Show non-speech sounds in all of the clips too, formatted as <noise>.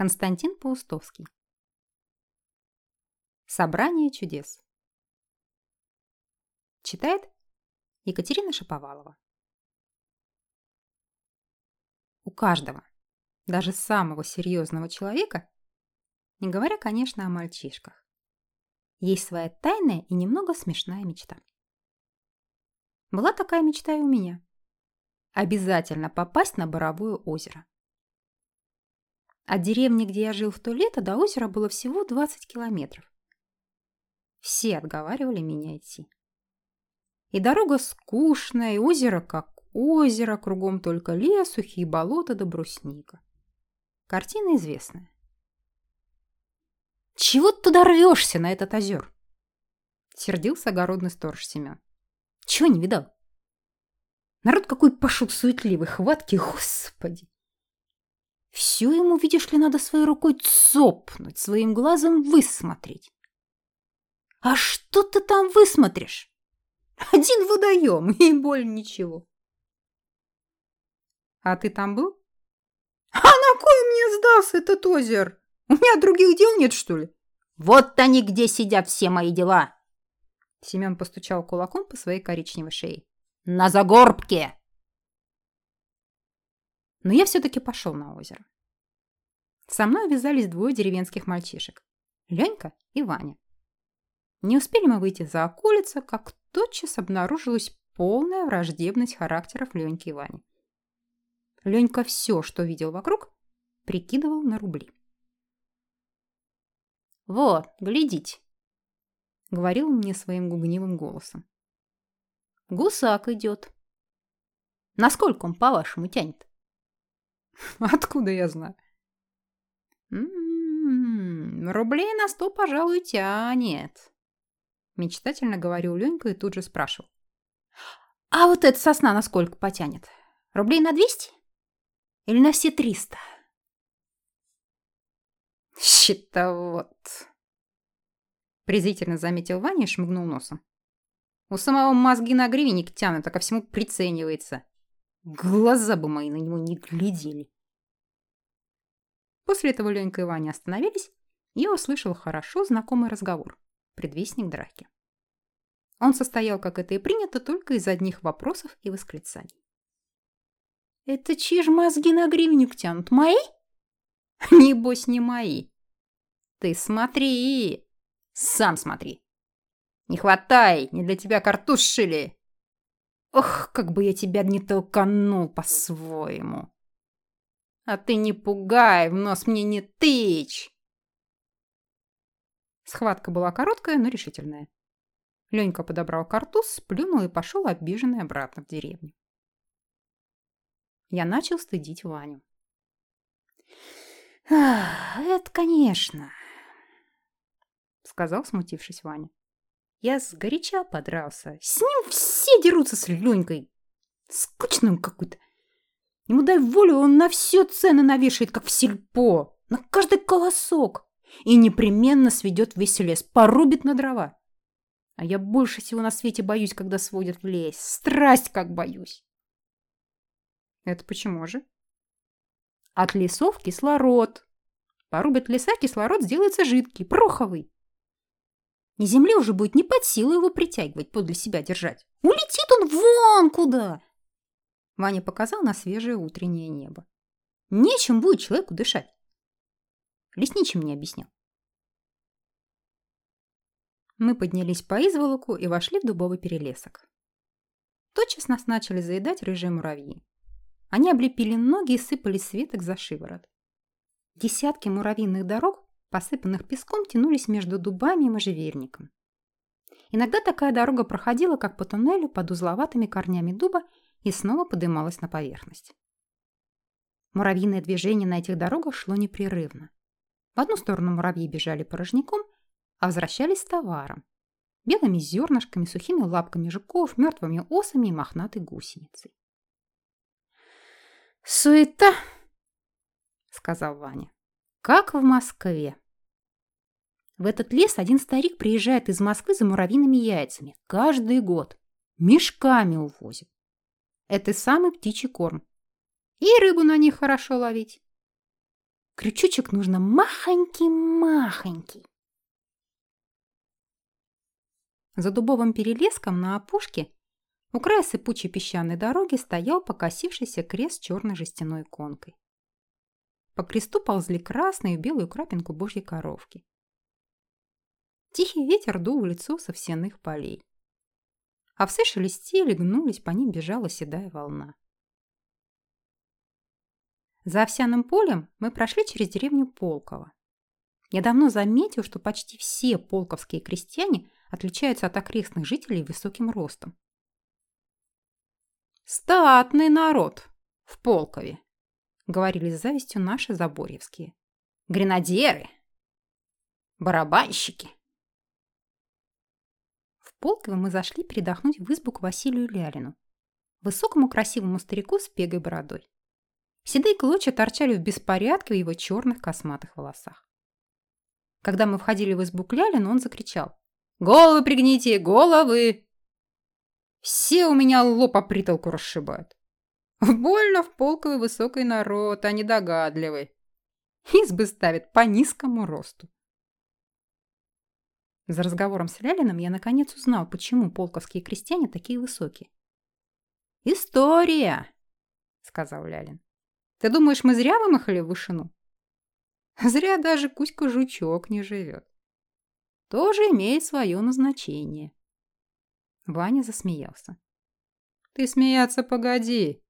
Константин Паустовский. Собрание чудес. Читает Екатерина Шаповалова. У каждого, даже самого серьезного человека, не говоря, конечно, о мальчишках, есть своя тайная и немного смешная мечта. Была такая мечта и у меня. Обязательно попасть на Боровое озеро. От деревни, где я жил в то лето, до озера было всего 20 километров. Все отговаривали меня идти. И дорога скучная, и озеро как озеро, кругом только лес, сухие болота да брусника. Картина известная. «Чего ты туда рвешься, на этот озер?» Сердился огородный сторож Семен. «Чего не видал?» Народ какой пошел суетливый, хватки, господи! Все ему, видишь ли, надо своей рукой цопнуть, своим глазом высмотреть. А что ты там высмотришь? Один водоем, <laughs> и боль ничего. А ты там был? А на кой мне сдался этот озер? У меня других дел нет, что ли? Вот они где сидят все мои дела. Семен постучал кулаком по своей коричневой шее. На Загорбке! Но я все-таки пошел на озеро. Со мной вязались двое деревенских мальчишек. Ленька и Ваня. Не успели мы выйти за околицу, как тотчас обнаружилась полная враждебность характеров Леньки и Вани. Ленька все, что видел вокруг, прикидывал на рубли. «Вот, глядите!» — говорил он мне своим гугнивым голосом. «Гусак идет. Насколько он, по-вашему, тянет?» <laughs> «Откуда я знаю?» «М -м -м, рублей на сто, пожалуй, тянет. Мечтательно говорю Ленька и тут же спрашивал. А вот эта сосна на сколько потянет? Рублей на двести? Или на все триста? Щитовод. Презрительно заметил Ваня и шмыгнул носом. У самого мозги на гривенник тянут, а ко всему приценивается. Глаза бы мои на него не глядели. После этого Ленька и Ваня остановились, и я услышал хорошо знакомый разговор. Предвестник драки. Он состоял, как это и принято, только из одних вопросов и восклицаний. «Это чьи ж мозги на гривенник тянут? Мои?» «Небось, не мои. Ты смотри, сам смотри. Не хватай, не для тебя картуш шили. Ох, как бы я тебя не толканул по-своему!» А ты не пугай, в нос мне не тычь. Схватка была короткая, но решительная. Ленька подобрал картуз, сплюнул и пошел обиженный обратно в деревню. Я начал стыдить Ваню. «Это, конечно», — сказал, смутившись Ваня. «Я сгоряча подрался. С ним все дерутся с Ленькой. Скучным какой-то. Ему дай волю, он на все цены навешает, как в сельпо, на каждый колосок. И непременно сведет весь лес, порубит на дрова. А я больше всего на свете боюсь, когда сводят в лес. Страсть как боюсь. Это почему же? От лесов кислород. Порубят леса, кислород сделается жидкий, проховый. И земле уже будет не под силу его притягивать, подле себя держать. Улетит он вон куда. Ваня показал на свежее утреннее небо. Нечем будет человеку дышать. Лесничий мне объяснил. Мы поднялись по изволоку и вошли в дубовый перелесок. Тотчас нас начали заедать рыжие муравьи. Они облепили ноги и сыпались с веток за шиворот. Десятки муравьиных дорог, посыпанных песком, тянулись между дубами и можжевельником. Иногда такая дорога проходила, как по туннелю под узловатыми корнями дуба и снова подымалась на поверхность. Муравьиное движение на этих дорогах шло непрерывно. В одну сторону муравьи бежали порожняком, а возвращались с товаром. Белыми зернышками, сухими лапками жуков, мертвыми осами и мохнатой гусеницей. «Суета!» — сказал Ваня. «Как в Москве!» В этот лес один старик приезжает из Москвы за муравьиными яйцами. Каждый год. Мешками увозит. Это самый птичий корм. И рыбу на них хорошо ловить. Крючочек нужно махонький-махонький. За дубовым перелеском на опушке у края сыпучей песчаной дороги стоял покосившийся крест черной жестяной иконкой. По кресту ползли красную и белую крапинку божьей коровки. Тихий ветер дул в лицо со всенных полей. Овсы шелестели, гнулись, по ним бежала седая волна. За овсяным полем мы прошли через деревню Полково. Я давно заметил, что почти все полковские крестьяне отличаются от окрестных жителей высоким ростом. «Статный народ в Полкове», — говорили с завистью наши заборьевские. «Гренадеры! Барабанщики!» В Полково мы зашли передохнуть в избу к Василию Лялину, высокому красивому старику с пегой бородой. Седые клочья торчали в беспорядке в его черных косматых волосах. Когда мы входили в избу к Лялину, он закричал. Головы пригните, головы! Все у меня лоб притолку расшибают. Больно в полковый высокий народ, а недогадливый. Избы ставят по низкому росту. За разговором с Лялиным я наконец узнал, почему полковские крестьяне такие высокие. «История!» — сказал Лялин. «Ты думаешь, мы зря вымахали в вышину?» «Зря даже Кузька-жучок не живет тоже имеет свое назначение. Ваня засмеялся. «Ты смеяться погоди», —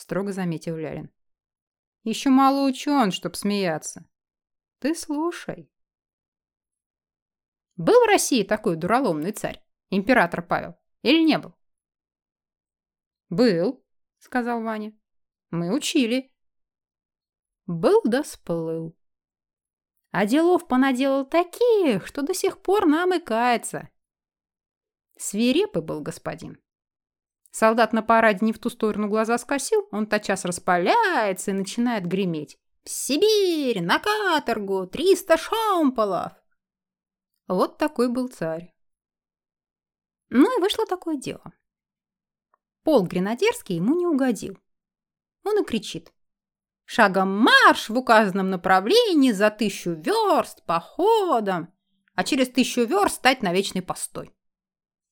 строго заметил Лялин. «Еще мало учен, чтоб смеяться. Ты слушай». Был в России такой дураломный царь, император Павел, или не был? «Был», — сказал Ваня. «Мы учили». «Был да сплыл», а делов понаделал такие, что до сих пор нам и кается. Свирепый был господин. Солдат на параде не в ту сторону глаза скосил, он тотчас распаляется и начинает греметь. «В Сибирь! На каторгу! Триста шомполов!» Вот такой был царь. Ну и вышло такое дело. Пол Гренадерский ему не угодил. Он и кричит. Шагом марш в указанном направлении за тысячу верст походом, а через тысячу верст стать на вечный постой.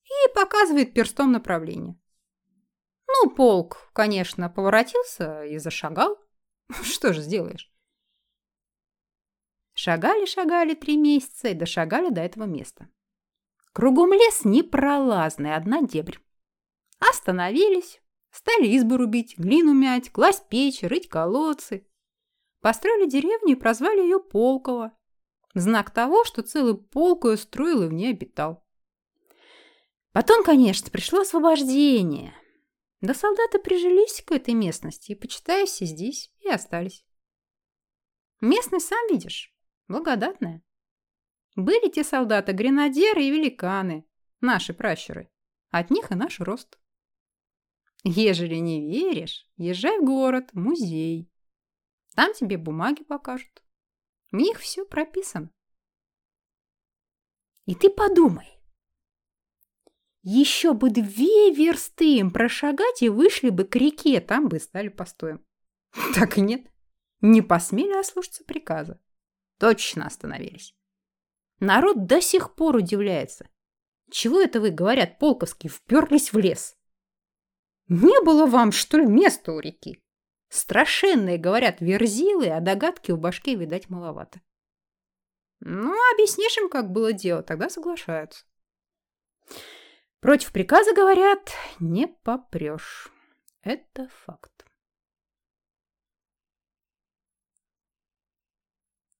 И показывает перстом направление. Ну, полк, конечно, поворотился и зашагал. <laughs> Что же сделаешь? Шагали-шагали три месяца и дошагали до этого места. Кругом лес непролазный, одна дебрь. Остановились, Стали избы рубить, глину мять, класть печь, рыть колодцы. Построили деревню и прозвали ее Полково. Знак того, что целый полк ее строил и в ней обитал. Потом, конечно, пришло освобождение. Да солдаты прижились к этой местности и, почитаясь, здесь и остались. Местность, сам видишь, благодатная. Были те солдаты гренадеры и великаны, наши пращуры. От них и наш рост. Ежели не веришь, езжай в город, музей. Там тебе бумаги покажут. В них все прописано. И ты подумай. Еще бы две версты им прошагать и вышли бы к реке, там бы стали постоем. <laughs> Так и нет. Не посмели ослушаться приказа. Точно остановились. Народ до сих пор удивляется. Чего это вы, говорят, полковские, вперлись в лес? Не было вам, что ли, места у реки? Страшенные, говорят, верзилы, а догадки у башки, видать, маловато. Ну, объяснишь им, как было дело, тогда соглашаются. Против приказа, говорят, не попрешь. Это факт.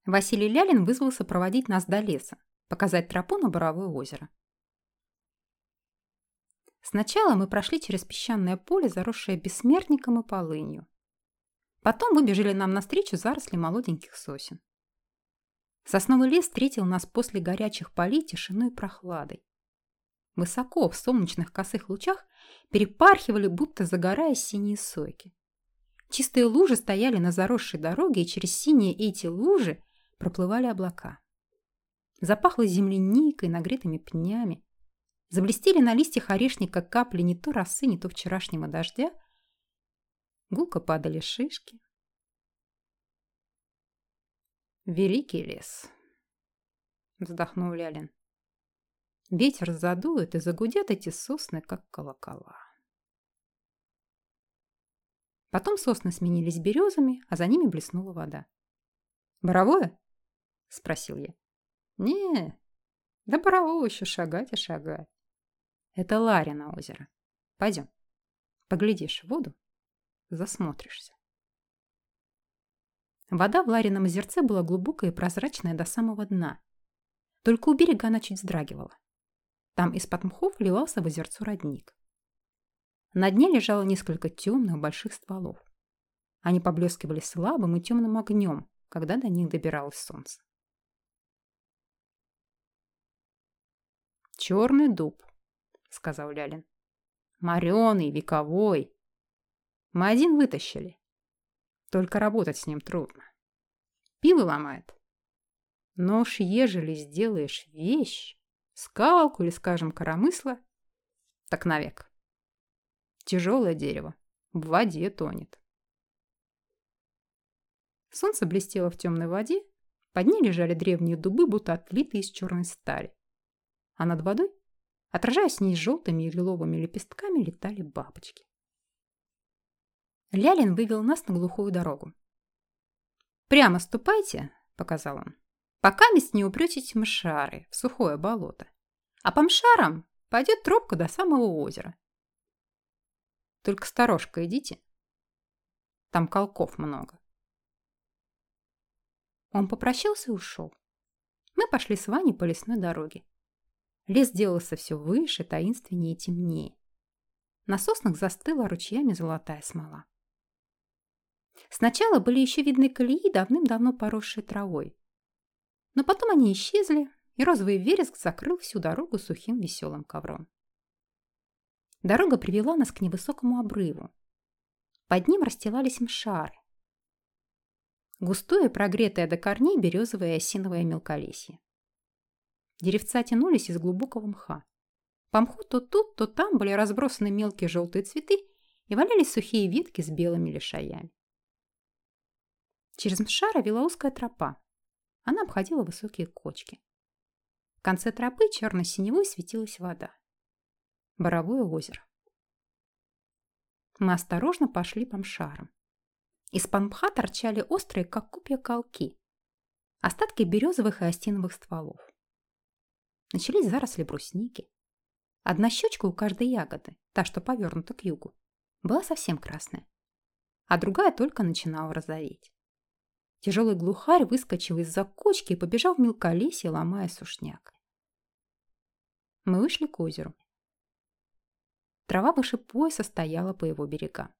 Василий Лялин вызвался проводить нас до леса, показать тропу на Боровое озеро. Сначала мы прошли через песчаное поле, заросшее бессмертником и полынью. Потом выбежали нам навстречу заросли молоденьких сосен. Сосновый лес встретил нас после горячих полей тишиной и прохладой. Высоко в солнечных косых лучах перепархивали, будто загорая синие сойки. Чистые лужи стояли на заросшей дороге, и через синие эти лужи проплывали облака. Запахло земляникой, нагретыми пнями. Заблестели на листьях орешника капли не то росы, не то вчерашнего дождя. Гулко падали шишки. Великий лес. Вздохнул Лялин. Ветер задует и загудят эти сосны, как колокола. Потом сосны сменились березами, а за ними блеснула вода. «Боровое?» — спросил я. «Не, да борового еще шагать и шагать. Это Ларина озеро. Пойдем. Поглядишь в воду, засмотришься». Вода в Ларином озерце была глубокая и прозрачная до самого дна. Только у берега она чуть вздрагивала. Там из-под мхов вливался в озерцо родник. На дне лежало несколько темных больших стволов. Они поблескивали слабым и темным огнем, когда до них добиралось солнце. «Черный дуб», — сказал Лялин. «Мореный, вековой. Мы один вытащили. Только работать с ним трудно. Пилы ломает. Но уж ежели сделаешь вещь, скалку или, скажем, коромысло, так навек. Тяжелое дерево в воде тонет. Солнце блестело в темной воде, под ней лежали древние дубы, будто отлитые из черной стали. А над водой, отражаясь с ней желтыми и лиловыми лепестками, летали бабочки. Лялин вывел нас на глухую дорогу. «Прямо ступайте», — показал он, — «пока мест не упретите в мшары, в сухое болото. А по мшарам пойдет тропка до самого озера. Только сторожка идите. Там колков много». Он попрощался и ушел. Мы пошли с Ваней по лесной дороге. Лес делался все выше, таинственнее и темнее. На соснах застыла ручьями золотая смола. Сначала были еще видны колеи, давным-давно поросшие травой. Но потом они исчезли, и розовый вереск закрыл всю дорогу сухим веселым ковром. Дорога привела нас к невысокому обрыву. Под ним расстилались мшары. Густое, прогретое до корней березовое и осиновое мелколесье. Деревца тянулись из глубокого мха. По мху то тут, то там были разбросаны мелкие желтые цветы и валялись сухие ветки с белыми лишаями. Через мшара вела узкая тропа. Она обходила высокие кочки. В конце тропы черно-синевой светилась вода. Боровое озеро. Мы осторожно пошли по мшарам. Из-под мха торчали острые, как купья, колки. Остатки березовых и остиновых стволов. Начались заросли брусники. Одна щечка у каждой ягоды, та, что повернута к югу, была совсем красная, а другая только начинала розоветь. Тяжелый глухарь выскочил из-за кочки и побежал в мелколесье, ломая сушняк. Мы вышли к озеру. Трава выше пояса стояла по его берегам.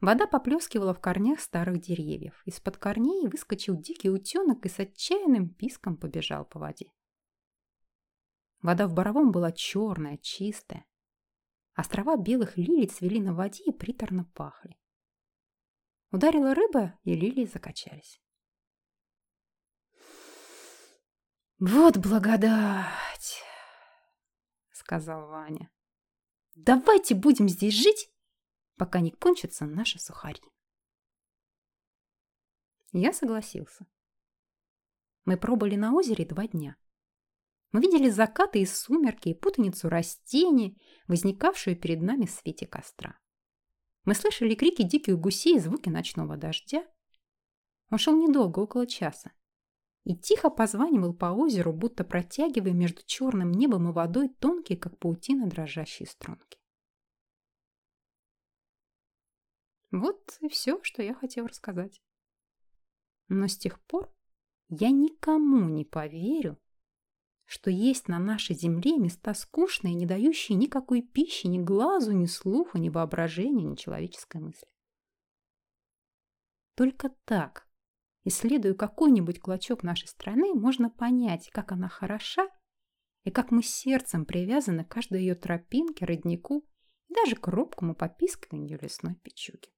Вода поплескивала в корнях старых деревьев. Из-под корней выскочил дикий утенок и с отчаянным писком побежал по воде. Вода в Боровом была черная, чистая. Острова белых лилий цвели на воде и приторно пахли. Ударила рыба, и лилии закачались. «Вот благодать!» — сказал Ваня. «Давайте будем здесь жить, пока не кончатся наши сухари». Я согласился. Мы пробыли на озере два дня. Мы видели закаты и сумерки, и путаницу растений, возникавшую перед нами в свете костра. Мы слышали крики диких гусей и звуки ночного дождя. Он шел недолго, около часа. И тихо позванивал по озеру, будто протягивая между черным небом и водой тонкие, как паутина, дрожащие струнки. Вот и все, что я хотел рассказать. Но с тех пор я никому не поверю, что есть на нашей земле места скучные, не дающие никакой пищи ни глазу, ни слуху, ни воображению, ни человеческой мысли. Только так, исследуя какой-нибудь клочок нашей страны, можно понять, как она хороша и как мы сердцем привязаны к каждой ее тропинке, роднику и даже к робкому попискиванию лесной печуги.